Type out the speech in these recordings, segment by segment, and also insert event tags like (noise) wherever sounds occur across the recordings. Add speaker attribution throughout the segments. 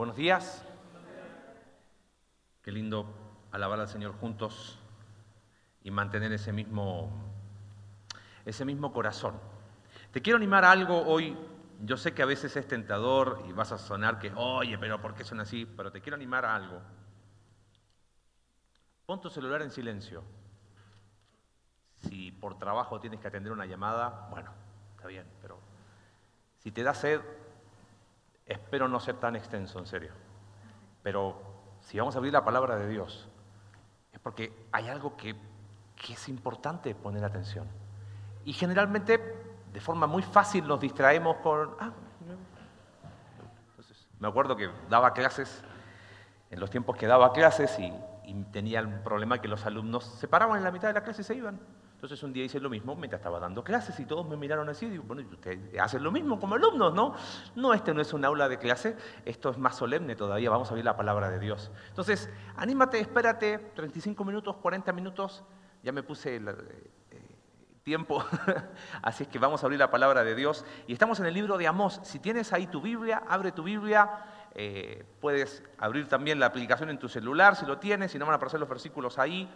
Speaker 1: Buenos días. Qué lindo alabar al Señor juntos y mantener ese mismo, ese mismo corazón. Te quiero animar a algo hoy. Yo sé que a veces es tentador y vas a sonar que, oye, pero ¿por qué son así? Pero te quiero animar a algo. Pon tu celular en silencio. Si por trabajo tienes que atender una llamada, bueno, está bien, pero si te da sed, espero no ser tan extenso, en serio. Pero si vamos a abrir la palabra de Dios, es porque hay algo que, que es importante poner atención. Y generalmente de forma muy fácil nos distraemos con... Ah, me acuerdo que daba clases, en los tiempos que daba clases, y, tenía el problema que los alumnos se paraban en la mitad de la clase y se iban. Entonces un día hice lo mismo mientras estaba dando clases y todos me miraron así y digo, bueno, ustedes hacen lo mismo como alumnos, ¿no? No, este no es un aula de clase, esto es más solemne todavía, vamos a oír la palabra de Dios. Entonces, anímate, espérate, 35 minutos, 40 minutos, ya me puse tiempo, (laughs) así es que vamos a abrir la palabra de Dios. Y estamos en el libro de Amós. Si tienes ahí tu Biblia, abre tu Biblia. Eh, puedes abrir también la aplicación en tu celular si lo tienes, si no van a aparecer los versículos ahí.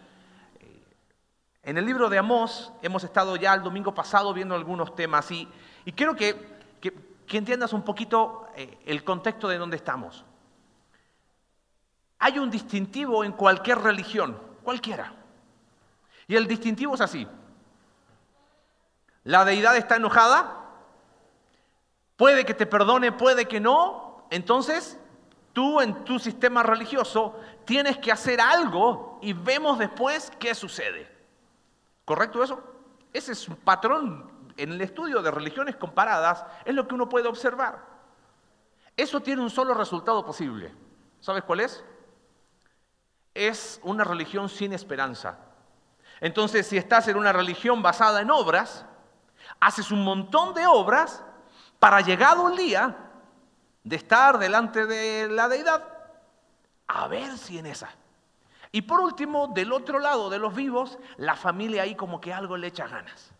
Speaker 1: En el libro de Amós hemos estado ya el domingo pasado viendo algunos temas y, y quiero que, entiendas un poquito eh, el contexto de donde estamos. Hay un distintivo en cualquier religión, cualquiera. Y el distintivo es así. La deidad está enojada, puede que te perdone, puede que no. Entonces, tú en tu sistema religioso tienes que hacer algo y vemos después qué sucede. ¿Correcto eso? Ese es un patrón en el estudio de religiones comparadas, es lo que uno puede observar. Eso tiene un solo resultado posible. ¿Sabes cuál es? Es una religión sin esperanza. Entonces, si estás en una religión basada en obras, haces un montón de obras para llegado el día de estar delante de la deidad, a ver si en esa. Y por último, del otro lado de los vivos, la familia ahí como que algo le echa ganas.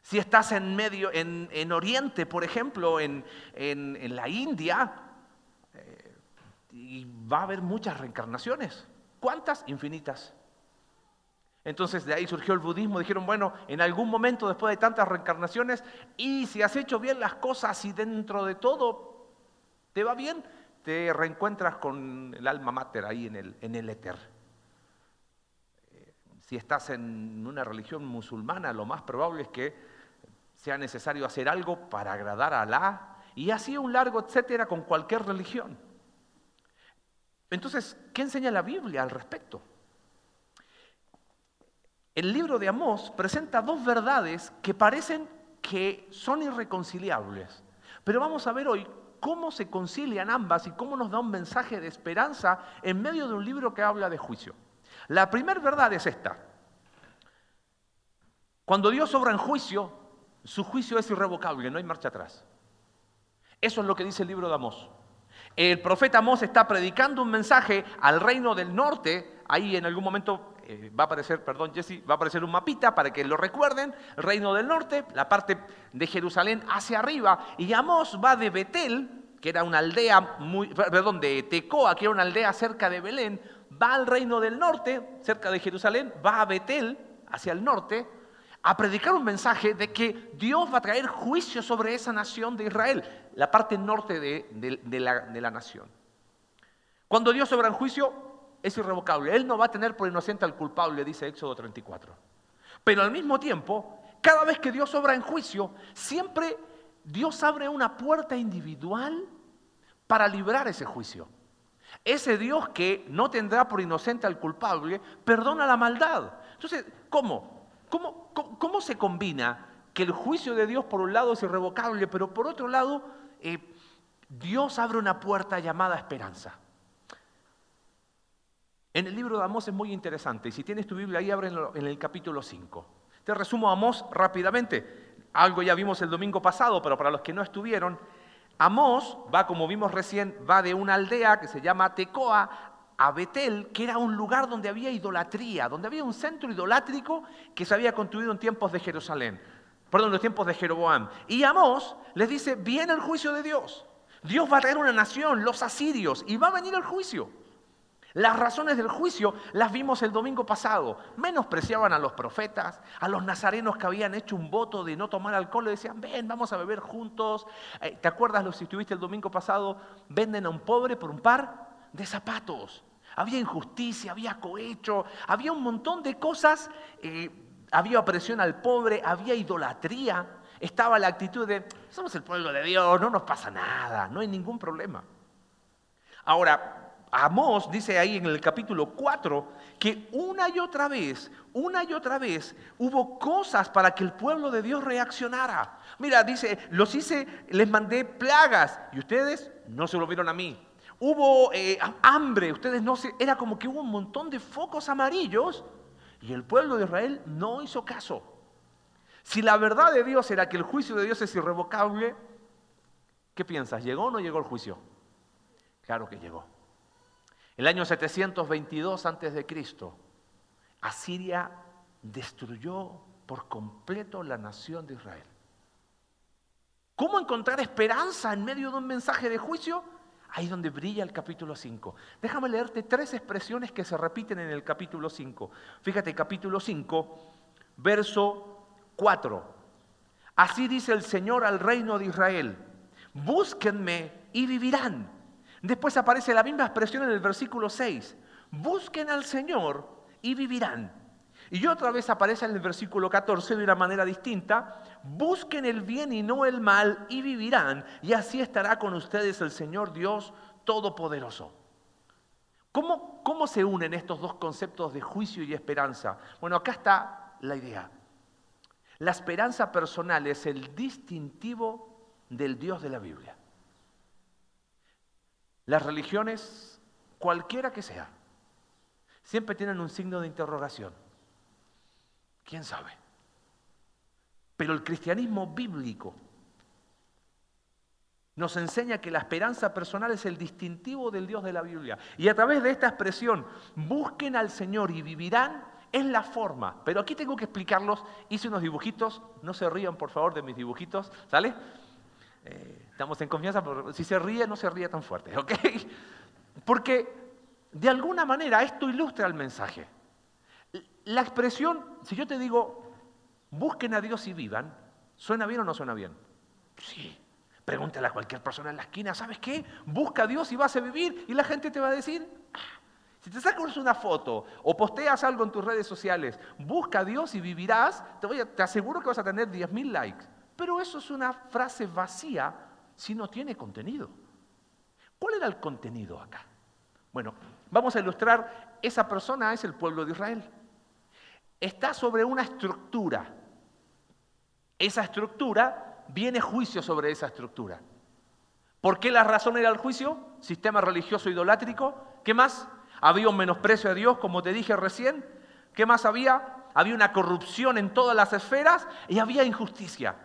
Speaker 1: Si estás en medio, en, Oriente, por ejemplo, en, la India, eh, va a haber muchas reencarnaciones. ¿Cuántas? Infinitas. Entonces de ahí surgió el budismo. Dijeron, bueno, en algún momento después de tantas reencarnaciones, y si has hecho bien las cosas y dentro de todo te va bien, te reencuentras con el alma mater ahí en el, en el éter. Si estás en una religión musulmana, lo más probable es que sea necesario hacer algo para agradar a Alá, y así un largo etcétera con cualquier religión. Entonces, ¿qué enseña la Biblia al respecto? el libro de Amós presenta dos verdades que parecen que son irreconciliables. Pero vamos a ver hoy cómo se concilian ambas y cómo nos da un mensaje de esperanza en medio de un libro que habla de juicio. La primera verdad es esta. Cuando Dios obra en juicio, su juicio es irrevocable, no hay marcha atrás. Eso es lo que dice el libro de Amós. El profeta Amós está predicando un mensaje al reino del norte, ahí en algún momento eh, va a aparecer, perdón Jesse, va a aparecer un mapita para que lo recuerden, reino del norte, la parte de Jerusalén hacia arriba, y Amós va de Betel, que era una aldea muy, perdón, de Tecoa, que era una aldea cerca de Belén, va al reino del norte, cerca de Jerusalén, va a Betel, hacia el norte, a predicar un mensaje de que Dios va a traer juicio sobre esa nación de Israel, la parte norte de, la, la nación. Cuando Dios obra en juicio, es irrevocable. Él no va a tener por inocente al culpable, dice Éxodo 34. Pero al mismo tiempo, cada vez que Dios obra en juicio, siempre Dios abre una puerta individual para librar ese juicio. Ese Dios que no tendrá por inocente al culpable, perdona la maldad. Entonces, ¿cómo? ¿Cómo, se combina que el juicio de Dios por un lado es irrevocable, pero por otro lado eh, Dios abre una puerta llamada esperanza? En el libro de Amós es muy interesante. Y si tienes tu Biblia ahí, ábrelo en el capítulo 5. Te resumo Amós rápidamente. Algo ya vimos el domingo pasado, pero para los que no estuvieron, Amós va, como vimos recién, va de una aldea que se llama Tecoa a Betel, que era un lugar donde había idolatría, donde había un centro idolátrico que se había construido en tiempos de Jerusalén, perdón, en los tiempos de Jeroboam. Y Amós les dice, viene el juicio de Dios. Dios va a traer una nación, los asirios, y va a venir el juicio. Las razones del juicio las vimos el domingo pasado. Menospreciaban a los profetas, a los nazarenos que habían hecho un voto de no tomar alcohol, le decían, ven, vamos a beber juntos. Eh, ¿Te acuerdas lo si estuviste el domingo pasado? Venden a un pobre por un par de zapatos. Había injusticia, había cohecho, había un montón de cosas. Eh, había opresión al pobre, había idolatría. Estaba la actitud de, somos el pueblo de Dios, no nos pasa nada, no hay ningún problema. Ahora, Amós dice ahí en el capítulo 4 que una y otra vez, una y otra vez hubo cosas para que el pueblo de Dios reaccionara. Mira, dice, los hice, les mandé plagas y ustedes no se lo vieron a mí. Hubo eh, hambre, ustedes no se, era como que hubo un montón de focos amarillos y el pueblo de Israel no hizo caso. Si la verdad de Dios era que el juicio de Dios es irrevocable, ¿qué piensas? ¿Llegó o no llegó el juicio? Claro que llegó. El año 722 a.C., Asiria destruyó por completo la nación de Israel. ¿Cómo encontrar esperanza en medio de un mensaje de juicio? Ahí donde brilla el capítulo 5. Déjame leerte tres expresiones que se repiten en el capítulo 5. Fíjate, capítulo 5, verso 4. Así dice el Señor al reino de Israel, búsquenme y vivirán Después aparece la misma expresión en el versículo 6. Busquen al Señor y vivirán. Y otra vez aparece en el versículo 14 de una manera distinta. Busquen el bien y no el mal y vivirán. Y así estará con ustedes el Señor Dios Todopoderoso. ¿Cómo, ¿Cómo se unen estos dos conceptos de juicio y esperanza? Bueno, acá está la idea. La esperanza personal es el distintivo del Dios de la Biblia. Las religiones, cualquiera que sea, siempre tienen un signo de interrogación. ¿Quién sabe? Pero el cristianismo bíblico nos enseña que la esperanza personal es el distintivo del Dios de la Biblia. Y a través de esta expresión, busquen al Señor y vivirán, es la forma. Pero aquí tengo que explicarlos. Hice unos dibujitos, no se rían por favor de mis dibujitos, ¿sale? Eh, estamos en confianza, pero si se ríe, no se ríe tan fuerte, ¿ok? (laughs) Porque de alguna manera esto ilustra el mensaje. La expresión, si yo te digo, busquen a Dios y vivan, ¿suena bien o no suena bien? Sí. Pregúntale a cualquier persona en la esquina, ¿sabes qué? Busca a Dios y vas a vivir y la gente te va a decir, ah, si te sacas una foto o posteas algo en tus redes sociales, busca a Dios y vivirás, te, voy te aseguro que vas a tener 10.000 likes. Pero eso es una frase vacía si no tiene contenido. ¿Cuál era el contenido acá? Bueno, vamos a ilustrar, esa persona es el pueblo de Israel. Está sobre una estructura. Esa estructura, viene juicio sobre esa estructura. ¿Por qué la razón era el juicio? Sistema religioso idolátrico. ¿Qué más? Había un menosprecio a Dios, como te dije recién. ¿Qué más había? Había una corrupción en todas las esferas y había injusticia.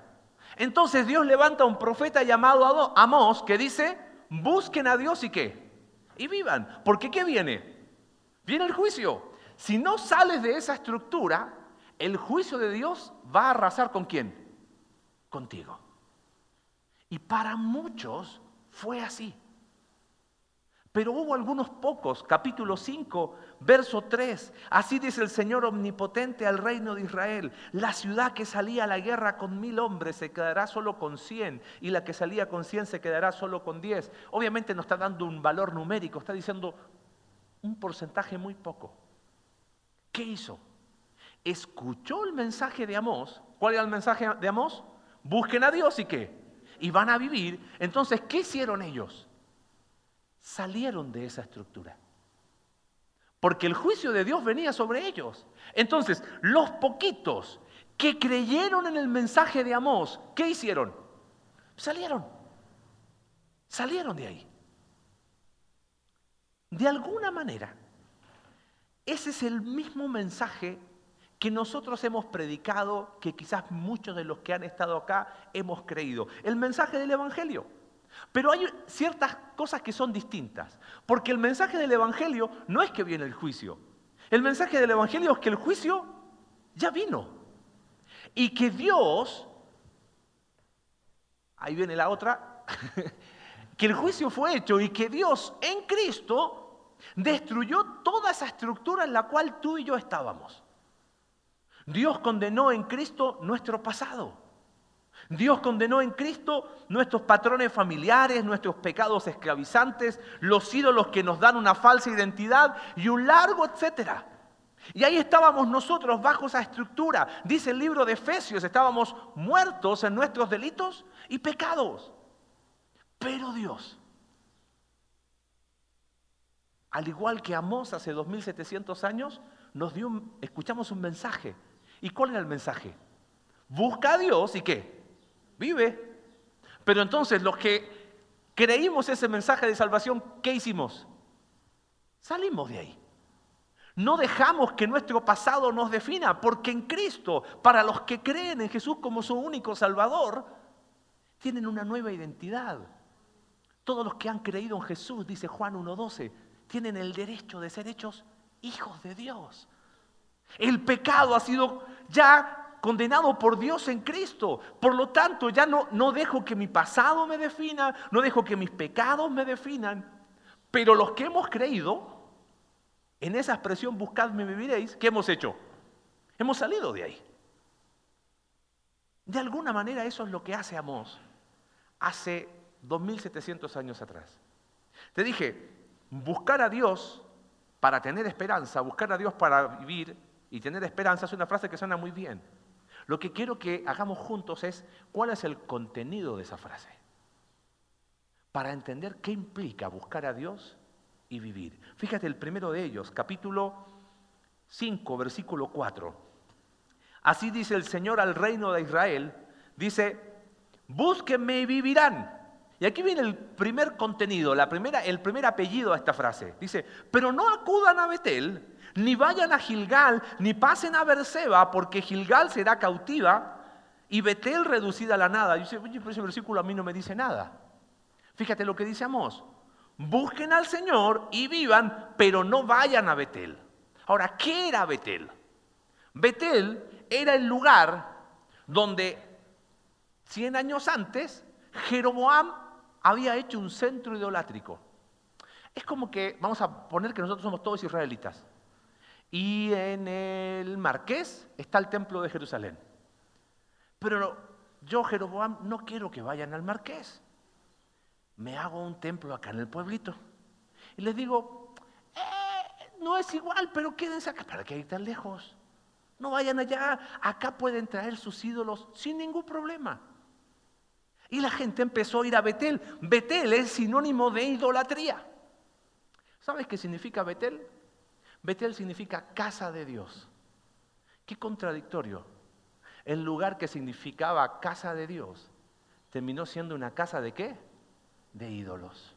Speaker 1: Entonces Dios levanta a un profeta llamado Amós que dice, busquen a Dios y qué? Y vivan. Porque ¿qué viene? Viene el juicio. Si no sales de esa estructura, el juicio de Dios va a arrasar con quién? Contigo. Y para muchos fue así. Pero hubo algunos pocos, capítulo 5, verso 3. Así dice el Señor omnipotente al reino de Israel. La ciudad que salía a la guerra con mil hombres se quedará solo con cien y la que salía con cien se quedará solo con diez. Obviamente no está dando un valor numérico, está diciendo un porcentaje muy poco. ¿Qué hizo? Escuchó el mensaje de Amós. ¿Cuál era el mensaje de Amós? Busquen a Dios y qué. Y van a vivir. Entonces, ¿qué hicieron ellos? salieron de esa estructura. Porque el juicio de Dios venía sobre ellos. Entonces, los poquitos que creyeron en el mensaje de Amós, ¿qué hicieron? Salieron. Salieron de ahí. De alguna manera, ese es el mismo mensaje que nosotros hemos predicado, que quizás muchos de los que han estado acá hemos creído. El mensaje del Evangelio. Pero hay ciertas cosas que son distintas, porque el mensaje del Evangelio no es que viene el juicio. El mensaje del Evangelio es que el juicio ya vino. Y que Dios, ahí viene la otra, (laughs) que el juicio fue hecho y que Dios en Cristo destruyó toda esa estructura en la cual tú y yo estábamos. Dios condenó en Cristo nuestro pasado. Dios condenó en Cristo nuestros patrones familiares, nuestros pecados esclavizantes, los ídolos que nos dan una falsa identidad y un largo etcétera. Y ahí estábamos nosotros bajo esa estructura. Dice el libro de Efesios, estábamos muertos en nuestros delitos y pecados. Pero Dios, al igual que Amós hace 2700 años, nos dio escuchamos un mensaje. ¿Y cuál era el mensaje? Busca a Dios y qué? Vive. Pero entonces los que creímos ese mensaje de salvación, ¿qué hicimos? Salimos de ahí. No dejamos que nuestro pasado nos defina, porque en Cristo, para los que creen en Jesús como su único Salvador, tienen una nueva identidad. Todos los que han creído en Jesús, dice Juan 1.12, tienen el derecho de ser hechos hijos de Dios. El pecado ha sido ya condenado por Dios en Cristo. Por lo tanto, ya no, no dejo que mi pasado me defina, no dejo que mis pecados me definan. Pero los que hemos creído, en esa expresión buscadme viviréis, ¿qué hemos hecho? Hemos salido de ahí. De alguna manera eso es lo que hace Amós hace 2700 años atrás. Te dije, buscar a Dios para tener esperanza, buscar a Dios para vivir y tener esperanza es una frase que suena muy bien. Lo que quiero que hagamos juntos es cuál es el contenido de esa frase. Para entender qué implica buscar a Dios y vivir. Fíjate el primero de ellos, capítulo 5, versículo 4. Así dice el Señor al reino de Israel, dice, búsquenme y vivirán. Y aquí viene el primer contenido, la primera, el primer apellido a esta frase. Dice, pero no acudan a Betel, ni vayan a Gilgal, ni pasen a Berseba, porque Gilgal será cautiva y Betel reducida a la nada. Y dice, oye, pero ese versículo a mí no me dice nada. Fíjate lo que dice Amós busquen al Señor y vivan, pero no vayan a Betel. Ahora, ¿qué era Betel? Betel era el lugar donde 100 años antes Jeroboam había hecho un centro idolátrico. Es como que, vamos a poner que nosotros somos todos israelitas. Y en el Marqués está el templo de Jerusalén. Pero yo, Jeroboam, no quiero que vayan al Marqués me hago un templo acá en el pueblito. Y les digo, eh, no es igual, pero quédense acá. ¿Para qué ir tan lejos? No vayan allá, acá pueden traer sus ídolos sin ningún problema. Y la gente empezó a ir a Betel. Betel es sinónimo de idolatría. ¿Sabes qué significa Betel? Betel significa casa de Dios. Qué contradictorio. El lugar que significaba casa de Dios terminó siendo una casa de qué? de ídolos.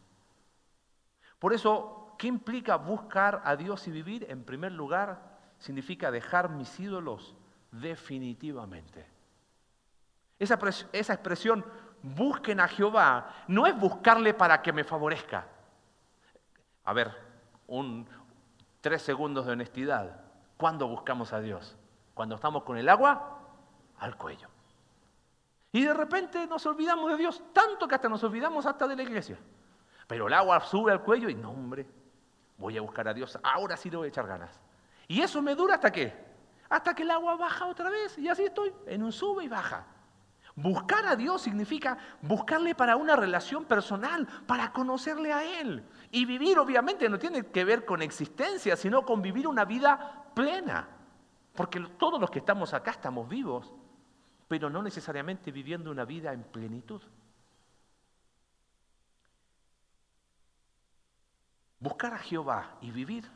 Speaker 1: Por eso, ¿qué implica buscar a Dios y vivir? En primer lugar, significa dejar mis ídolos definitivamente. Esa, esa expresión, busquen a Jehová, no es buscarle para que me favorezca. A ver, un, tres segundos de honestidad. ¿Cuándo buscamos a Dios? Cuando estamos con el agua al cuello. Y de repente nos olvidamos de Dios, tanto que hasta nos olvidamos hasta de la iglesia. Pero el agua sube al cuello y no, hombre, voy a buscar a Dios, ahora sí le voy a echar ganas. Y eso me dura hasta qué? Hasta que el agua baja otra vez y así estoy, en un sube y baja. Buscar a Dios significa buscarle para una relación personal, para conocerle a Él. Y vivir obviamente no tiene que ver con existencia, sino con vivir una vida plena. Porque todos los que estamos acá estamos vivos pero no necesariamente viviendo una vida en plenitud. Buscar a Jehová y vivir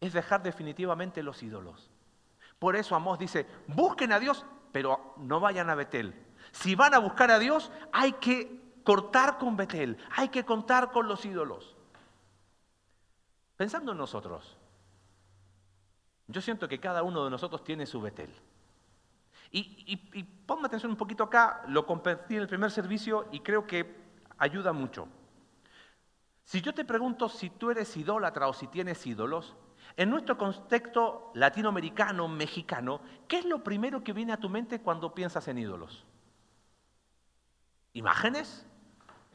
Speaker 1: es dejar definitivamente los ídolos. Por eso Amós dice, busquen a Dios, pero no vayan a Betel. Si van a buscar a Dios, hay que cortar con Betel, hay que contar con los ídolos. Pensando en nosotros, yo siento que cada uno de nosotros tiene su Betel. Y, y, ponme atención un poquito acá, lo compartí en el primer servicio y creo que ayuda mucho. Si yo te pregunto si tú eres idólatra o si tienes ídolos, en nuestro contexto latinoamericano, mexicano, ¿qué es lo primero que viene a tu mente cuando piensas en ídolos? ¿Imágenes?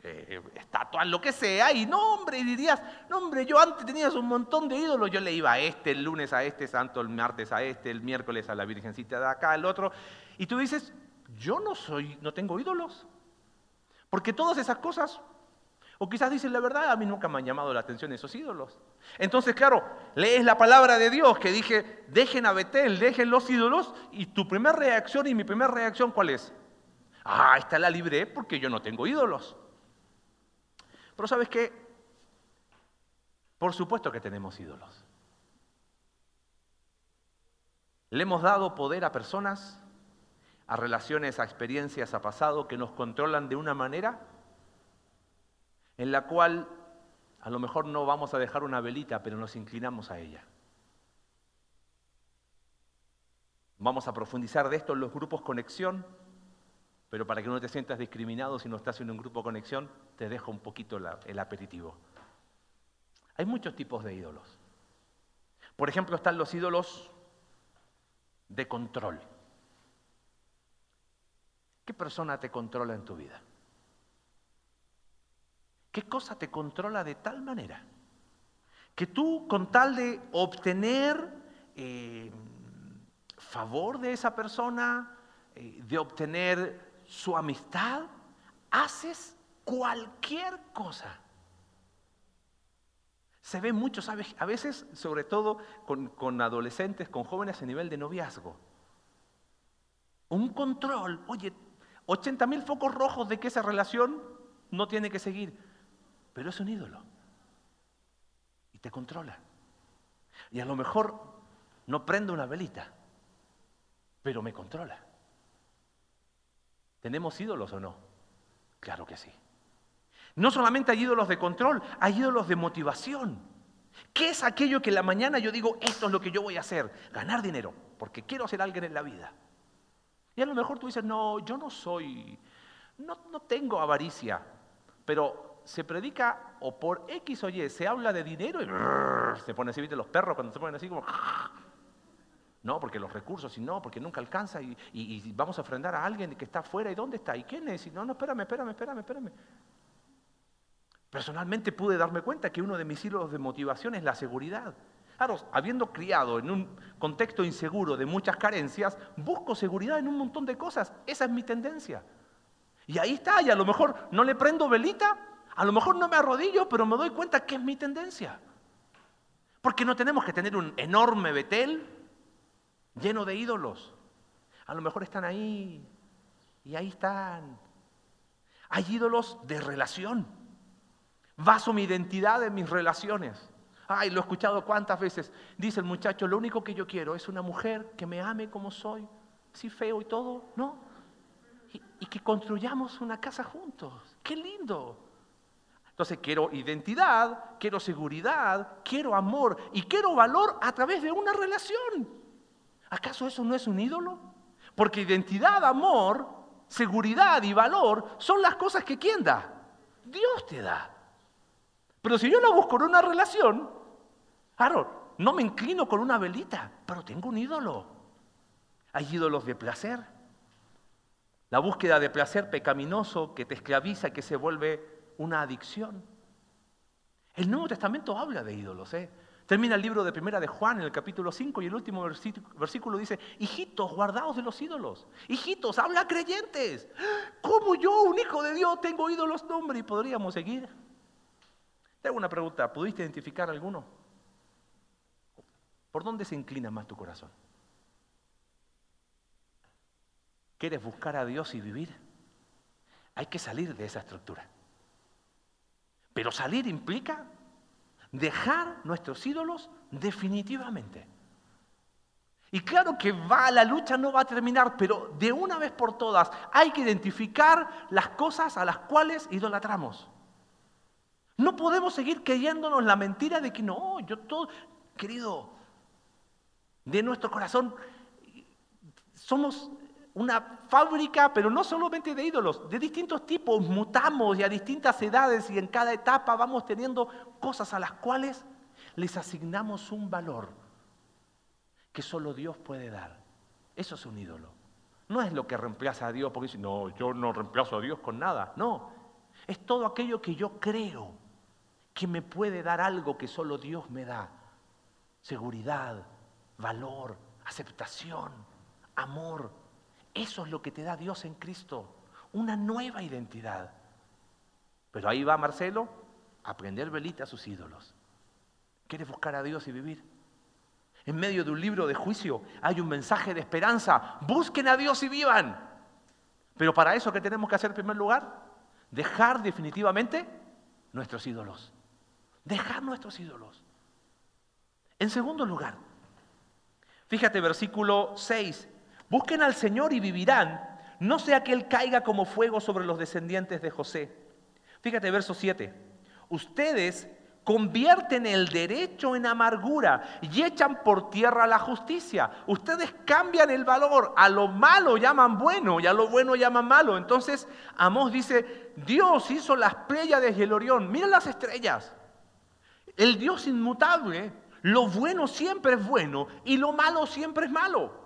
Speaker 1: Eh, estatuas, lo que sea, y no, hombre, dirías, no, hombre, yo antes tenías un montón de ídolos, yo le iba a este, el lunes a este santo, el martes a este, el miércoles a la Virgencita de acá, el otro, y tú dices, yo no soy, no tengo ídolos, porque todas esas cosas, o quizás dices la verdad, a mí nunca me han llamado la atención esos ídolos. Entonces, claro, lees la palabra de Dios que dije, dejen a Betel, dejen los ídolos, y tu primera reacción y mi primera reacción, ¿cuál es? Ah, esta la libré porque yo no tengo ídolos. Pero ¿sabes qué? Por supuesto que tenemos ídolos. Le hemos dado poder a personas, a relaciones, a experiencias, a pasado que nos controlan de una manera en la cual a lo mejor no vamos a dejar una velita, pero nos inclinamos a ella. Vamos a profundizar de esto en los grupos conexión, pero para que no te sientas discriminado si no estás en un grupo conexión, te dejo un poquito el aperitivo. Hay muchos tipos de ídolos. Por ejemplo, están los ídolos de control. ¿Qué persona te controla en tu vida? ¿Qué cosa te controla de tal manera que tú con tal de obtener eh, favor de esa persona, eh, de obtener su amistad, haces cualquier cosa? Se ve mucho. A veces, sobre todo con, con adolescentes, con jóvenes a nivel de noviazgo. Un control, oye, 80 mil focos rojos de que esa relación no tiene que seguir, pero es un ídolo y te controla. Y a lo mejor no prende una velita, pero me controla. ¿Tenemos ídolos o no? Claro que sí. No solamente hay ídolos de control, hay ídolos de motivación. ¿Qué es aquello que la mañana yo digo, esto es lo que yo voy a hacer? Ganar dinero, porque quiero ser alguien en la vida. Y a lo mejor tú dices, no, yo no soy, no, no tengo avaricia, pero se predica o por X o Y, se habla de dinero y se pone así, ¿viste? Los perros cuando se ponen así como... No, porque los recursos, y no, porque nunca alcanza y, vamos a ofrendar a alguien que está afuera y ¿dónde está? ¿Y quién es? Y no, no, espérame, espérame, espérame, espérame. Personalmente pude darme cuenta que uno de mis hilos de motivación es la seguridad. Claro, habiendo criado en un contexto inseguro de muchas carencias, busco seguridad en un montón de cosas. Esa es mi tendencia. Y ahí está, y a lo mejor no le prendo velita, a lo mejor no me arrodillo, pero me doy cuenta que es mi tendencia. Porque no tenemos que tener un enorme Betel lleno de ídolos. A lo mejor están ahí, y ahí están. Hay ídolos de relación. Baso mi identidad en mis relaciones. Ay, lo he escuchado cuántas veces. Dice el muchacho, lo único que yo quiero es una mujer que me ame como soy, sí feo y todo, ¿no? Y, y que construyamos una casa juntos. ¡Qué lindo! Entonces quiero identidad, quiero seguridad, quiero amor y quiero valor a través de una relación. ¿Acaso eso no es un ídolo? Porque identidad, amor, seguridad y valor son las cosas que ¿quién da? Dios te da. Pero si yo no busco una relación, claro, no me inclino con una velita, pero tengo un ídolo. Hay ídolos de placer. La búsqueda de placer pecaminoso que te esclaviza, que se vuelve una adicción. El Nuevo Testamento habla de ídolos. ¿eh? Termina el libro de Primera de Juan en el capítulo 5 y el último versículo dice, hijitos, guardaos de los ídolos. Hijitos, habla creyentes. ¿Cómo yo, un hijo de Dios, tengo ídolos? nombre? y podríamos seguir. Te hago una pregunta, ¿pudiste identificar alguno? ¿Por dónde se inclina más tu corazón? ¿Quieres buscar a Dios y vivir? Hay que salir de esa estructura. Pero salir implica dejar nuestros ídolos definitivamente. Y claro que va, la lucha no va a terminar, pero de una vez por todas hay que identificar las cosas a las cuales idolatramos. No podemos seguir creyéndonos la mentira de que no, yo todo, querido, de nuestro corazón somos una fábrica, pero no solamente de ídolos, de distintos tipos, mutamos y a distintas edades y en cada etapa vamos teniendo cosas a las cuales les asignamos un valor que solo Dios puede dar. Eso es un ídolo. No es lo que reemplaza a Dios porque dice, no, yo no reemplazo a Dios con nada. No, Es todo aquello que yo creo que me puede dar algo que solo Dios me da. Seguridad, valor, aceptación, amor. Eso es lo que te da Dios en Cristo, una nueva identidad. Pero ahí va Marcelo a prender velita a sus ídolos. ¿Quieres buscar a Dios y vivir? En medio de un libro de juicio hay un mensaje de esperanza. Busquen a Dios y vivan. Pero para eso, ¿qué tenemos que hacer en primer lugar? Dejar definitivamente nuestros ídolos. Dejar nuestros ídolos. En segundo lugar, fíjate versículo 6, busquen al Señor y vivirán, no sea que Él caiga como fuego sobre los descendientes de José. Fíjate verso 7, ustedes convierten el derecho en amargura y echan por tierra la justicia. Ustedes cambian el valor, a lo malo llaman bueno y a lo bueno llaman malo. Entonces Amós dice, Dios hizo las Pléyades y el Orión, miren las estrellas. El Dios inmutable, lo bueno siempre es bueno y lo malo siempre es malo.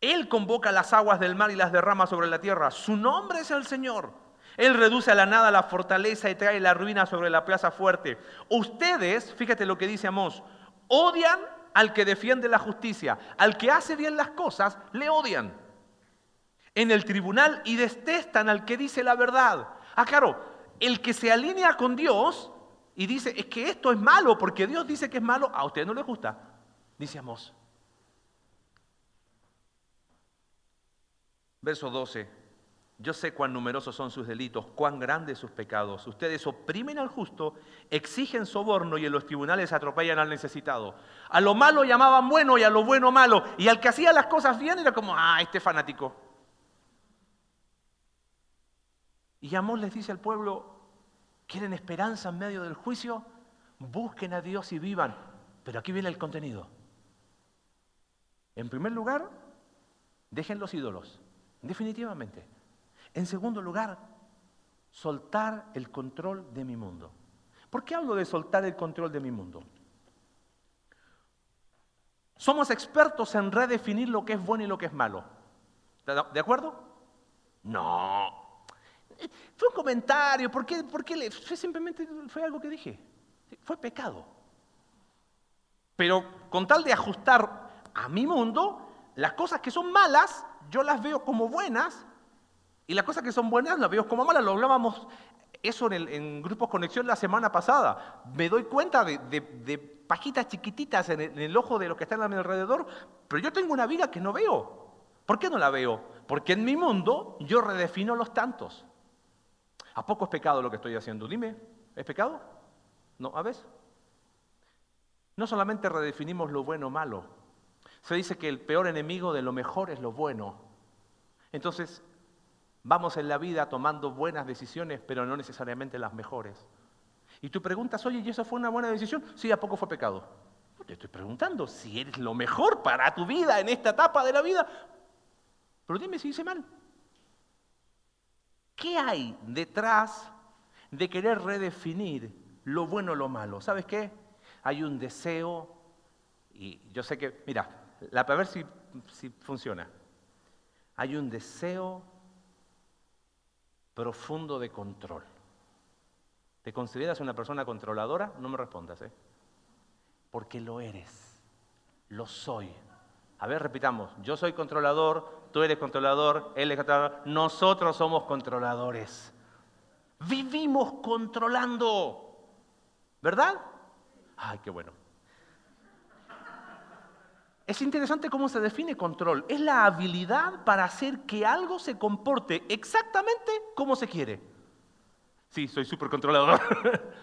Speaker 1: Él convoca las aguas del mar y las derrama sobre la tierra. Su nombre es el Señor. Él reduce a la nada la fortaleza y trae la ruina sobre la plaza fuerte. Ustedes, fíjate lo que dice Amós, odian al que defiende la justicia, al que hace bien las cosas, le odian en el tribunal y detestan al que dice la verdad. Ah, claro, el que se alinea con Dios y dice, es que esto es malo porque Dios dice que es malo, a usted no le gusta, dice Amós. Verso 12. Yo sé cuán numerosos son sus delitos, cuán grandes sus pecados. Ustedes oprimen al justo, exigen soborno y en los tribunales atropellan al necesitado. A lo malo llamaban bueno y a lo bueno malo. Y al que hacía las cosas bien era como, ah, este fanático. Y Amós les dice al pueblo, ¿quieren esperanza en medio del juicio? Busquen a Dios y vivan. Pero aquí viene el contenido. En primer lugar, dejen los ídolos, definitivamente. En segundo lugar, soltar el control de mi mundo. ¿Por qué hablo de soltar el control de mi mundo? Somos expertos en redefinir lo que es bueno y lo que es malo. ¿De acuerdo? No. Fue un comentario, ¿por qué? ¿Por qué fue simplemente fue algo que dije. Fue pecado. Pero con tal de ajustar a mi mundo, las cosas que son malas, yo las veo como buenas y las cosas que son buenas las veo como malas. Lo hablábamos eso en, Grupos Conexión la semana pasada. Me doy cuenta de, pajitas chiquititas en el, ojo de lo que está a mi alrededor, pero yo tengo una vida que no veo. ¿Por qué no la veo? Porque en mi mundo yo redefino los tantos. ¿A poco es pecado lo que estoy haciendo? Dime, ¿es pecado? No, a ver. No solamente redefinimos lo bueno o malo. Se dice que el peor enemigo de lo mejor es lo bueno. Entonces, Vamos en la vida tomando buenas decisiones, pero no necesariamente las mejores. Y tú preguntas, oye, ¿y eso fue una buena decisión? Sí, ¿a poco fue pecado? Te estoy preguntando si eres lo mejor para tu vida en esta etapa de la vida. Pero dime si hice mal. ¿Qué hay detrás de querer redefinir lo bueno o lo malo? ¿Sabes qué? Hay un deseo, y yo sé que, mira, la, para ver si, si funciona. Hay un deseo profundo de control. ¿Te consideras una persona controladora? No me respondas, ¿eh? Porque lo eres, lo soy. A ver, repitamos, yo soy controlador, tú eres controlador, él es controlador, nosotros somos controladores. Vivimos controlando, ¿verdad? Ay, qué bueno. Es interesante cómo se define control. Es la habilidad para hacer que algo se comporte exactamente como se quiere. Sí, soy súper controlador. (laughs)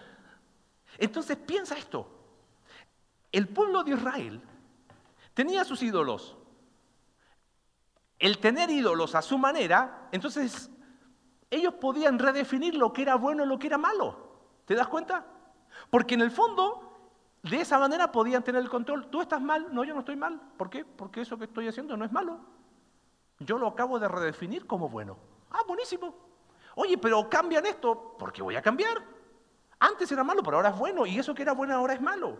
Speaker 1: Entonces piensa esto. El pueblo de Israel tenía sus ídolos. El tener ídolos a su manera, entonces ellos podían redefinir lo que era bueno y lo que era malo. ¿Te das cuenta? Porque en el fondo de esa manera podían tener el control. Tú estás mal, no, yo no estoy mal. ¿Por qué? Porque eso que estoy haciendo no es malo. Yo lo acabo de redefinir como bueno. Ah, buenísimo. Oye, pero cambian esto. ¿Por qué voy a cambiar? Antes era malo, pero ahora es bueno. Y eso que era bueno ahora es malo.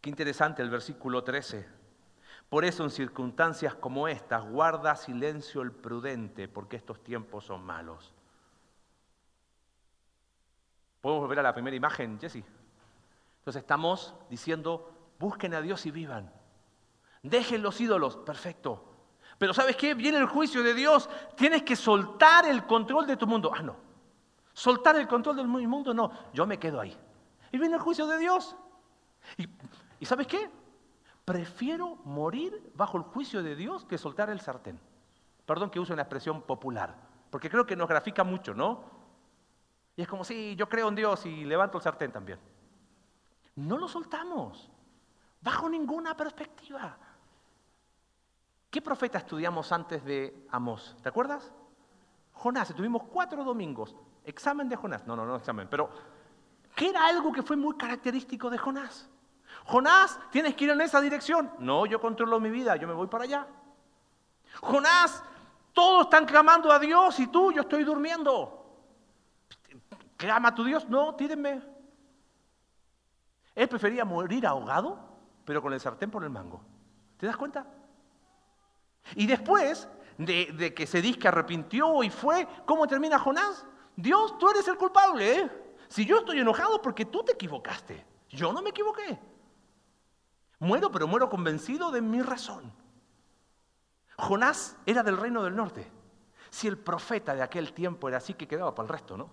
Speaker 1: Qué interesante el versículo 13. Por eso en circunstancias como estas, guarda silencio el prudente, porque estos tiempos son malos. ¿Podemos volver a la primera imagen, Jesse? Entonces estamos diciendo, busquen a Dios y vivan. Dejen los ídolos, perfecto. Pero ¿sabes qué? Viene el juicio de Dios. Tienes que soltar el control de tu mundo. Ah, no. Soltar el control del mundo, no. Yo me quedo ahí. Y viene el juicio de Dios. ¿Y, ¿y sabes qué? Prefiero morir bajo el juicio de Dios que soltar el sartén. Perdón que use una expresión popular, porque creo que nos grafica mucho, ¿no? Y es como, sí, yo creo en Dios y levanto el sartén también. No lo soltamos, bajo ninguna perspectiva. ¿Qué profeta estudiamos antes de Amós? ¿Te acuerdas? Jonás, tuvimos cuatro domingos. Examen de Jonás. No, no, no examen. Pero, ¿qué era algo que fue muy característico de Jonás? Jonás, tienes que ir en esa dirección. No, yo controlo mi vida, yo me voy para allá. Jonás, todos están clamando a Dios y tú, yo estoy durmiendo. ¿Clama a tu Dios? No, tírenme. Él prefería morir ahogado, pero con el sartén por el mango. ¿Te das cuenta? Y después de, que se dice que arrepintió y fue, ¿cómo termina Jonás? Dios, tú eres el culpable. ¿eh? Si yo estoy enojado porque tú te equivocaste, yo no me equivoqué. Muero, pero muero convencido de mi razón. Jonás era del reino del norte. Si el profeta de aquel tiempo era así, que quedaba para el resto, ¿no?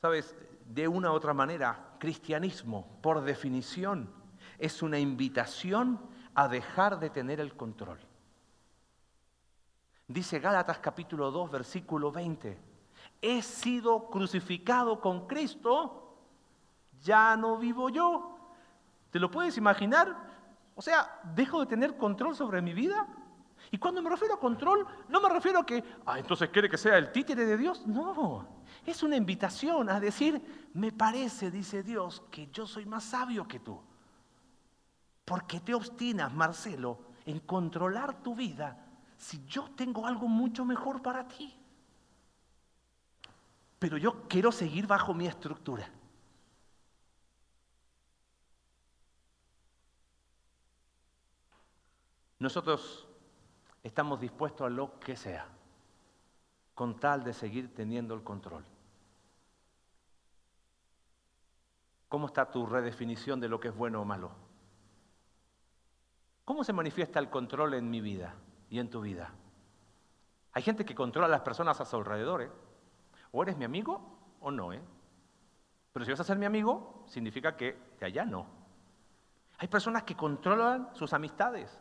Speaker 1: Sabes, de una u otra manera, cristianismo, por definición, es una invitación a dejar de tener el control. Dice Gálatas capítulo 2, versículo 20, he sido crucificado con Cristo, ya no vivo yo. ¿Te lo puedes imaginar? O sea, dejo de tener control sobre mi vida. Y cuando me refiero a control, no me refiero a que, ah, entonces quiere que sea el títere de Dios. No, es una invitación a decir, me parece, dice Dios, que yo soy más sabio que tú. ¿Por qué te obstinas, Marcelo, en controlar tu vida si yo tengo algo mucho mejor para ti? Pero yo quiero seguir bajo mi estructura. Nosotros estamos dispuestos a lo que sea, con tal de seguir teniendo el control. ¿Cómo está tu redefinición de lo que es bueno o malo? ¿Cómo se manifiesta el control en mi vida y en tu vida? Hay gente que controla a las personas a su alrededor. ¿eh? O eres mi amigo o no. ¿eh? Pero si vas a ser mi amigo, significa que de allá no. Hay personas que controlan sus amistades.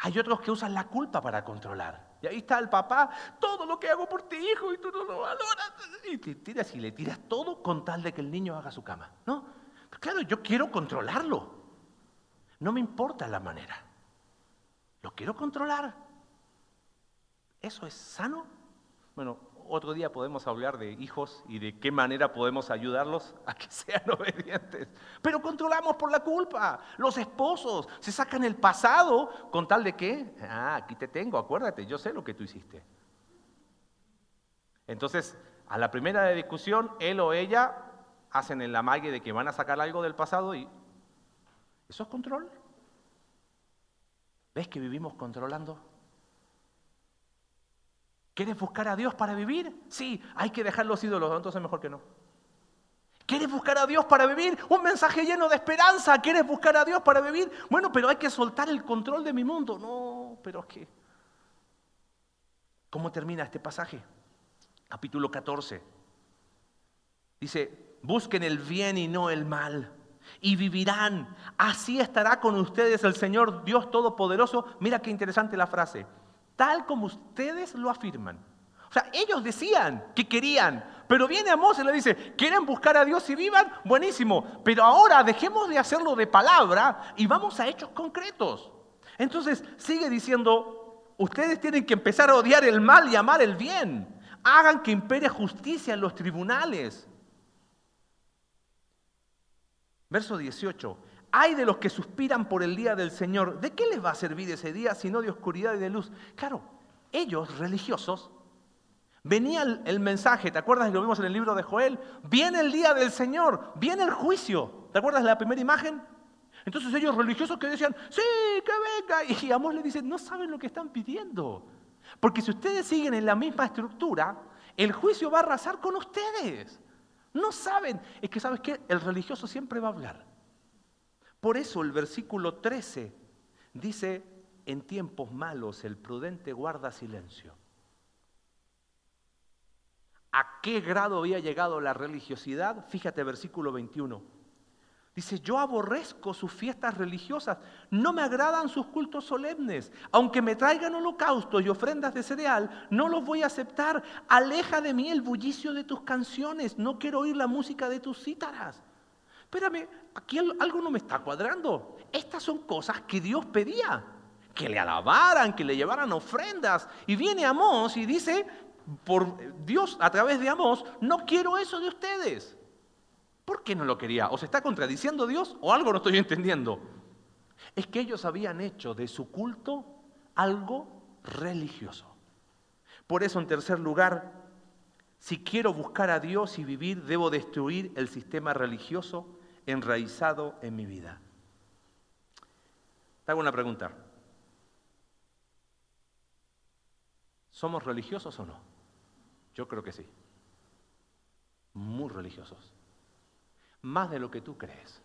Speaker 1: Hay otros que usan la culpa para controlar. Y ahí está el papá, todo lo que hago por ti, hijo, y tú no lo valoras. Y te tiras y le tiras todo con tal de que el niño haga su cama. ¿No? claro, yo quiero controlarlo. No me importa la manera. Lo quiero controlar. ¿Eso es sano? Bueno, otro día podemos hablar de hijos y de qué manera podemos ayudarlos a que (laughs) sean obedientes. Pero controlamos por la culpa. Los esposos se sacan el pasado con tal de que, ah, aquí te tengo, acuérdate, yo sé lo que tú hiciste. Entonces, a la primera discusión, él o ella hacen el amague de que van a sacar algo del pasado y ¿Eso es control? ¿Ves que vivimos controlando? ¿Quieres buscar a Dios para vivir? Sí, hay que dejar los ídolos, entonces mejor que no. ¿Quieres buscar a Dios para vivir? Un mensaje lleno de esperanza. ¿Quieres buscar a Dios para vivir? Bueno, pero hay que soltar el control de mi mundo. No, pero es que... ¿Cómo termina este pasaje? Capítulo 14. Dice, busquen el bien y no el mal y vivirán. Así estará con ustedes el Señor Dios Todopoderoso. Mira qué interesante la frase. Tal como ustedes lo afirman. O sea, ellos decían que querían, pero viene Amós y le dice, ¿quieren buscar a Dios y vivan? Buenísimo, pero ahora dejemos de hacerlo de palabra y vamos a hechos concretos. Entonces sigue diciendo, ustedes tienen que empezar a odiar el mal y amar el bien. Hagan que impere justicia en los tribunales. Verso 18. Hay de los que suspiran por el día del Señor. ¿De qué les va a servir ese día si no de oscuridad y de luz? Claro, ellos religiosos, venía el, mensaje, ¿te acuerdas? Lo vimos en el libro de Joel. Viene el día del Señor, viene el juicio. ¿Te acuerdas de la primera imagen? Entonces ellos religiosos que decían, sí, que venga. Y Amós le dice, no saben lo que están pidiendo. Porque si ustedes siguen en la misma estructura, el juicio va a arrasar con ustedes. No saben. Es que, ¿sabes qué? El religioso siempre va a hablar. Por eso el versículo 13 dice, en tiempos malos el prudente guarda silencio. ¿A qué grado había llegado la religiosidad? Fíjate versículo 21. Dice, yo aborrezco sus fiestas religiosas, no me agradan sus cultos solemnes. Aunque me traigan holocaustos y ofrendas de cereal, no los voy a aceptar. Aleja de mí el bullicio de tus canciones, no quiero oír la música de tus cítaras. Espérame, aquí algo no me está cuadrando. Estas son cosas que Dios pedía, que le alabaran, que le llevaran ofrendas. Y viene Amós y dice, por Dios a través de Amós, no quiero eso de ustedes. ¿Por qué no lo quería? ¿O se está contradiciendo Dios o algo no estoy entendiendo? Es que ellos habían hecho de su culto algo religioso. Por eso, en tercer lugar, si quiero buscar a Dios y vivir, debo destruir el sistema religioso enraizado en mi vida. Te hago una pregunta. ¿Somos religiosos o no? Yo creo que sí. Muy religiosos más de lo que tú crees.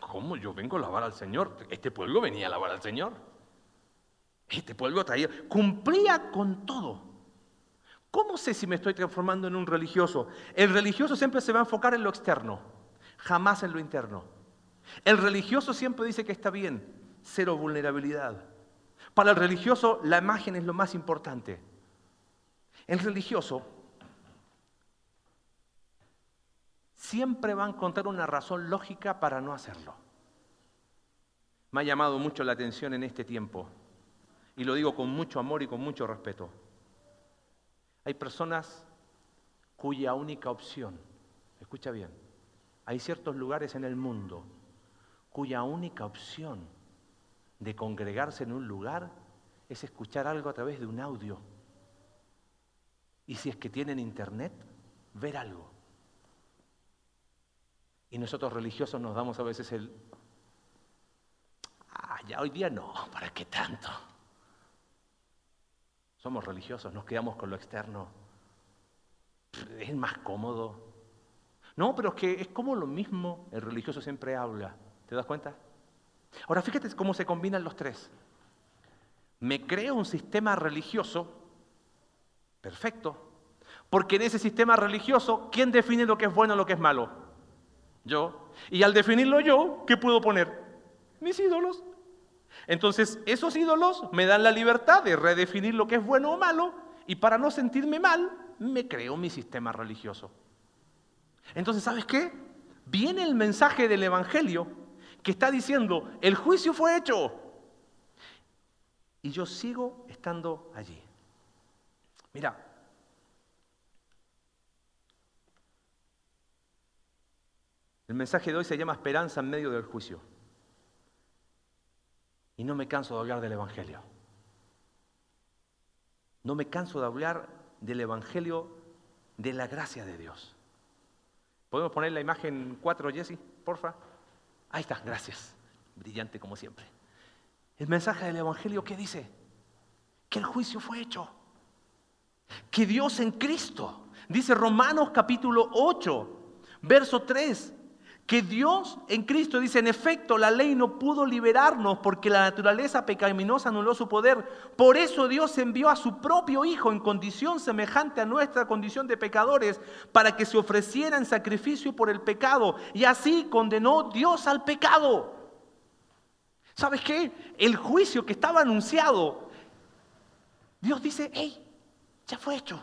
Speaker 1: ¿Cómo yo vengo a alabar al Señor? Este pueblo venía a alabar al Señor. Este pueblo traía, cumplía con todo. ¿Cómo sé si me estoy transformando en un religioso? El religioso siempre se va a enfocar en lo externo, jamás en lo interno. El religioso siempre dice que está bien, cero vulnerabilidad. Para el religioso la imagen es lo más importante. El religioso siempre va a encontrar una razón lógica para no hacerlo. Me ha llamado mucho la atención en este tiempo, y lo digo con mucho amor y con mucho respeto. Hay personas cuya única opción, escucha bien, hay ciertos lugares en el mundo cuya única opción de congregarse en un lugar es escuchar algo a través de un audio. Y si es que tienen internet, ver algo. Y nosotros religiosos nos damos a veces el, ah, ya hoy día no, ¿para qué tanto? Somos religiosos, nos quedamos con lo externo. Es más cómodo. No, pero es que es como lo mismo, el religioso siempre habla. ¿Te das cuenta? Ahora fíjate cómo se combinan los tres. Me creo un sistema religioso perfecto, porque en ese sistema religioso, ¿quién define lo que es bueno y lo que es malo? Yo. Y al definirlo yo, ¿qué puedo poner? Mis ídolos. Entonces, esos ídolos me dan la libertad de redefinir lo que es bueno o malo y para no sentirme mal, me creo mi sistema religioso. Entonces, ¿sabes qué? Viene el mensaje del Evangelio que está diciendo, el juicio fue hecho. Y yo sigo estando allí. Mira, El mensaje de hoy se llama Esperanza en medio del juicio. Y no me canso de hablar del Evangelio. No me canso de hablar del Evangelio de la gracia de Dios. ¿Podemos poner la imagen 4, Jesse, porfa? Ahí está, gracias. Brillante como siempre. El mensaje del Evangelio, ¿qué dice? Que el juicio fue hecho. Que Dios en Cristo, dice Romanos capítulo 8, verso 3, que Dios en Cristo dice, en efecto, la ley no pudo liberarnos porque la naturaleza pecaminosa anuló su poder. Por eso Dios envió a su propio Hijo en condición semejante a nuestra condición de pecadores para que se ofreciera en sacrificio por el pecado. Y así condenó Dios al pecado. ¿Sabes qué? El juicio que estaba anunciado, Dios dice, hey, ya fue hecho.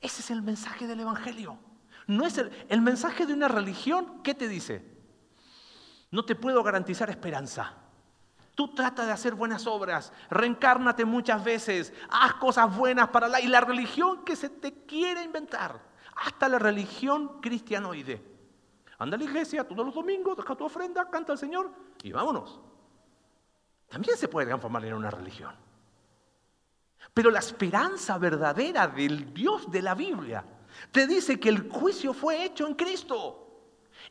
Speaker 1: Ese es el mensaje del Evangelio. No es el, mensaje de una religión, ¿qué te dice? No te puedo garantizar esperanza. Tú trata de hacer buenas obras, reencárnate muchas veces, haz cosas buenas para la... Y la religión que se te quiere inventar, hasta la religión cristianoide. Anda a la iglesia todos los domingos, deja tu ofrenda, canta al Señor y vámonos. También se puede transformar en una religión. Pero la esperanza verdadera del Dios de la Biblia te dice que el juicio fue hecho en Cristo.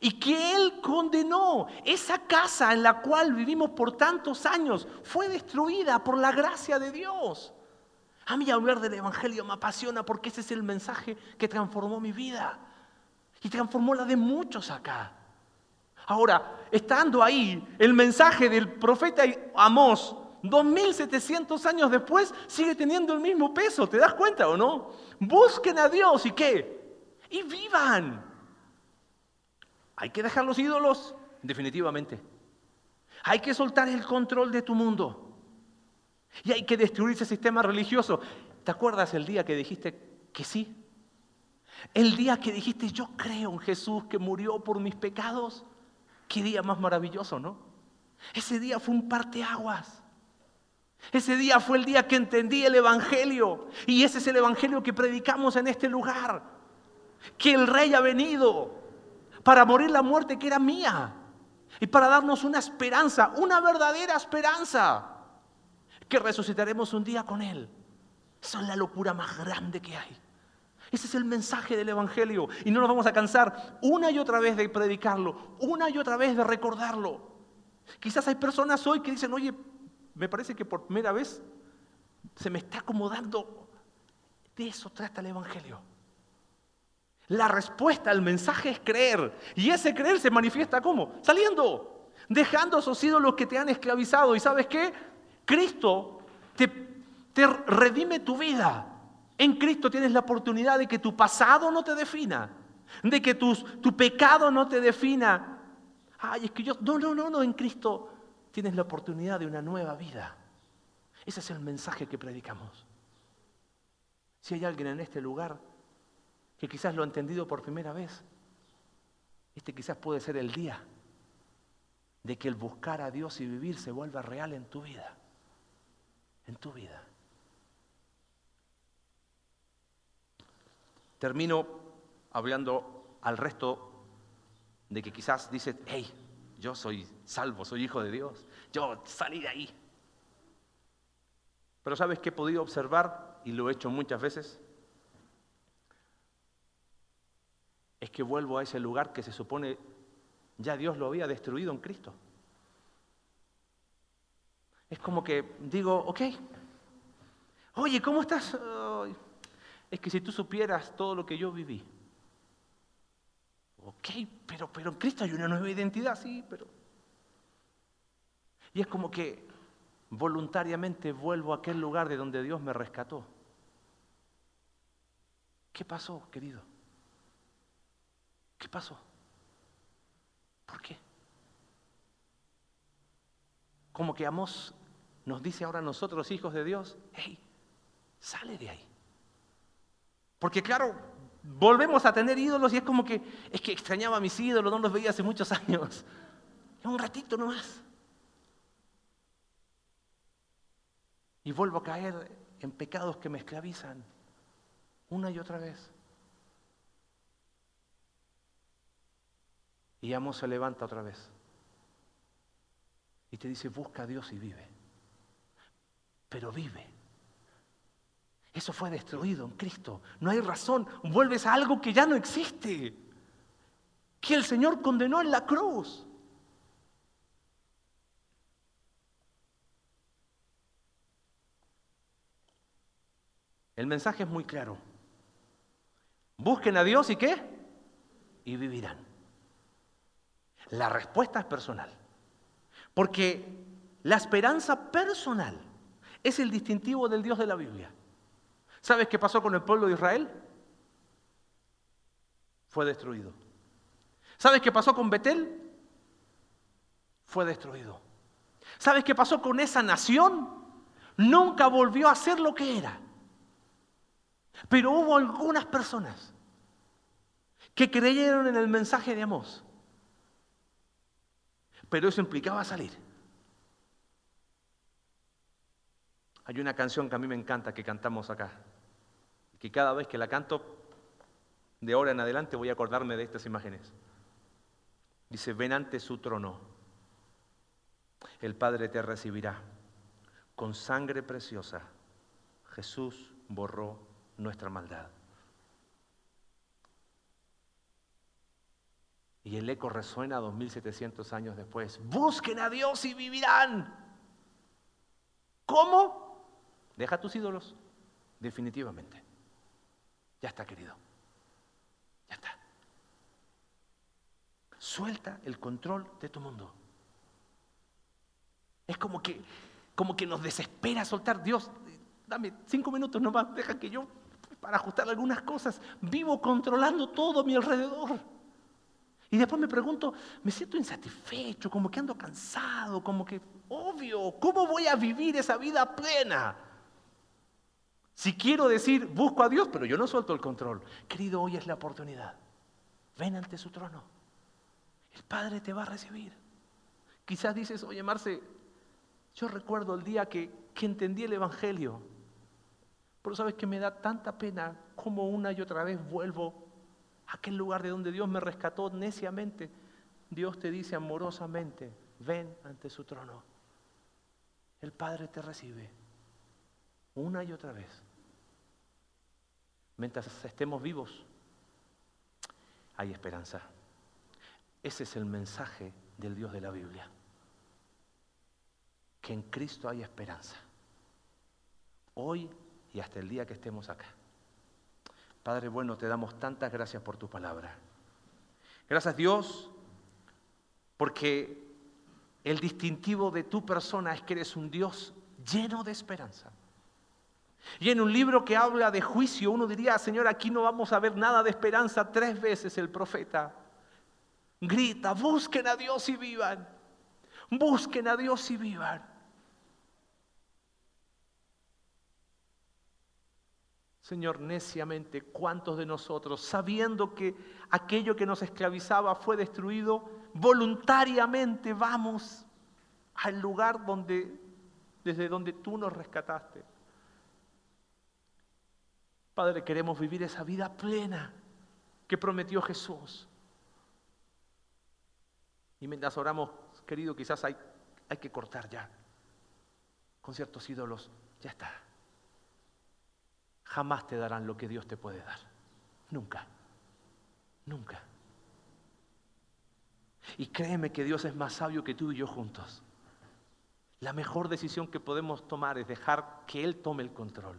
Speaker 1: y que Él condenó. Esa casa en la cual vivimos por tantos años fue destruida por la gracia de Dios. A mí hablar del Evangelio me apasiona porque ese es el mensaje que transformó mi vida y transformó la de muchos acá. Ahora, estando ahí, el mensaje del profeta Amós, 2700 años después, sigue teniendo el mismo peso. ¿Te das cuenta o no? Busquen a Dios y qué? Y vivan. ¿Hay que dejar los ídolos? Definitivamente. Hay que soltar el control de tu mundo. Y hay que destruir ese sistema religioso. ¿Te acuerdas el día que dijiste que sí? El día que dijiste, yo creo en Jesús que murió por mis pecados. Qué día más maravilloso, ¿no? Ese día fue un parteaguas. Ese día fue el día que entendí el Evangelio. Y ese es el Evangelio que predicamos en este lugar. Que el Rey ha venido para morir la muerte que era mía y para darnos una esperanza, una verdadera esperanza, que resucitaremos un día con Él. Esa es la locura más grande que hay. Ese es el mensaje del Evangelio y no nos vamos a cansar una y otra vez de predicarlo, una y otra vez de recordarlo. Quizás hay personas hoy que dicen, oye, me parece que por primera vez se me está acomodando. De eso trata el Evangelio. La respuesta al mensaje es creer. Y ese creer se manifiesta ¿cómo? Saliendo, dejando esos ídolos que te han esclavizado. ¿Y sabes qué? Cristo te, te redime tu vida. En Cristo tienes la oportunidad de que tu pasado no te defina, de que tu pecado no te defina. Ay, es que yo, no, no, no, no, en Cristo tienes la oportunidad de una nueva vida. Ese es el mensaje que predicamos. Si hay alguien en este lugar que quizás lo ha entendido por primera vez, este quizás puede ser el día de que el buscar a Dios y vivir se vuelva real en tu vida. En tu vida. Termino hablando al resto de que quizás dice, hey, yo soy salvo, soy hijo de Dios, yo salí de ahí. Pero ¿sabes qué he podido observar? Y lo he hecho muchas veces. es que vuelvo a ese lugar que se supone ya Dios lo había destruido en Cristo. Es como que digo, ok, oye, ¿cómo estás? es que si tú supieras todo lo que yo viví. Pero, pero en Cristo hay una nueva identidad, sí, pero... Y es como que voluntariamente vuelvo a aquel lugar de donde Dios me rescató. ¿Qué pasó, querido? ¿Qué pasó? ¿Por qué? Como que Amos nos dice ahora a nosotros, hijos de Dios, hey, sale de ahí. Porque claro, volvemos a tener ídolos y es como que, es que extrañaba a mis ídolos, no los veía hace muchos años. Un ratito nomás. Y vuelvo a caer en pecados que me esclavizan una y otra vez. Y Amos se levanta otra vez. Y te dice, busca a Dios y vive. Pero vive. Eso fue destruido en Cristo. No hay razón. Vuelves a algo que ya no existe. Que el Señor condenó en la cruz. El mensaje es muy claro. Busquen a Dios y qué? Y vivirán. La respuesta es personal. Porque la esperanza personal es el distintivo del Dios de la Biblia. ¿Sabes qué pasó con el pueblo de Israel? Fue destruido. ¿Sabes qué pasó con Betel? Fue destruido. ¿Sabes qué pasó con esa nación? Nunca volvió a ser lo que era. Pero hubo algunas personas que creyeron en el mensaje de Amós pero eso implicaba salir. Hay una canción que a mí me encanta que cantamos acá, que cada vez que la canto, de ahora en adelante voy a acordarme de estas imágenes. Dice, ven ante su trono, el Padre te recibirá, con sangre preciosa, Jesús borró nuestra maldad. Y el eco resuena 2700 años después. Busquen a Dios y vivirán. ¿Cómo? Deja tus ídolos. Definitivamente. Ya está, querido. Ya está. Suelta el control de tu mundo. Es como que, como que nos desespera soltar. Dios, dame cinco minutos nomás, deja que yo, para ajustar algunas cosas, vivo controlando todo a mi alrededor. Y después me pregunto, me siento insatisfecho, como que ando cansado, como que, obvio, ¿cómo voy a vivir esa vida plena? Si quiero decir, busco a Dios, pero yo no suelto el control. Querido, hoy es la oportunidad. Ven ante su trono. El Padre te va a recibir. Quizás dices, oye Marce, yo recuerdo el día que, que entendí el Evangelio. Pero sabes que me da tanta pena como una y otra vez vuelvo a aquel lugar de donde Dios me rescató neciamente. Dios te dice amorosamente, ven ante su trono. El Padre te recibe una y otra vez. Mientras estemos vivos, hay esperanza. Ese es el mensaje del Dios de la Biblia. Que en Cristo hay esperanza. Hoy y hasta el día que estemos acá. Padre bueno, te damos tantas gracias por tu palabra. Gracias Dios, porque el distintivo de tu persona es que eres un Dios lleno de esperanza. Y en un libro que habla de juicio, uno diría, Señor, aquí no vamos a ver nada de esperanza. Tres veces el profeta grita, busquen a Dios y vivan. Busquen a Dios y vivan. Señor, neciamente, ¿cuántos de nosotros, sabiendo que aquello que nos esclavizaba fue destruido, voluntariamente vamos al lugar donde, desde donde tú nos rescataste? Padre, queremos vivir esa vida plena que prometió Jesús. Y mientras oramos, querido, quizás hay, hay que cortar ya con ciertos ídolos. Ya está jamás te darán lo que Dios te puede dar. Nunca. Nunca. Y créeme que Dios es más sabio que tú y yo juntos. La mejor decisión que podemos tomar es dejar que Él tome el control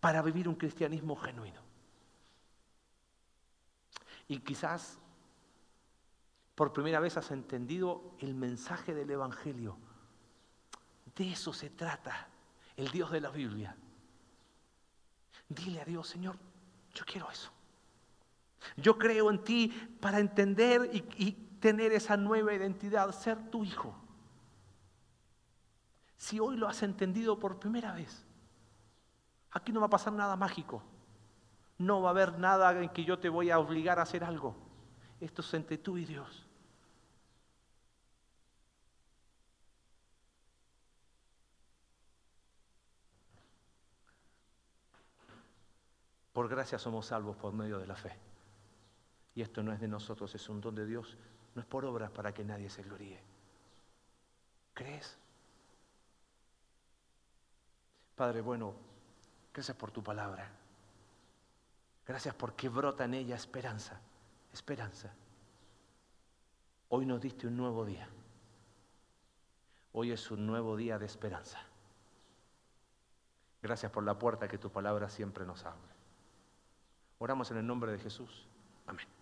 Speaker 1: para vivir un cristianismo genuino. Y quizás por primera vez has entendido el mensaje del Evangelio. De eso se trata el Dios de la Biblia. Dile a Dios, Señor, yo quiero eso. Yo creo en ti para entender y, tener esa nueva identidad, ser tu hijo. Si hoy lo has entendido por primera vez, aquí no va a pasar nada mágico. No va a haber nada en que yo te voy a obligar a hacer algo. Esto es entre tú y Dios. Por gracia somos salvos por medio de la fe. Y esto no es de nosotros, es un don de Dios. No es por obras para que nadie se gloríe. ¿Crees? Padre, bueno, gracias por tu palabra. Gracias porque brota en ella esperanza, esperanza. Hoy nos diste un nuevo día. Hoy es un nuevo día de esperanza. Gracias por la puerta que tu palabra siempre nos abre. Oramos en el nombre de Jesús. Amén.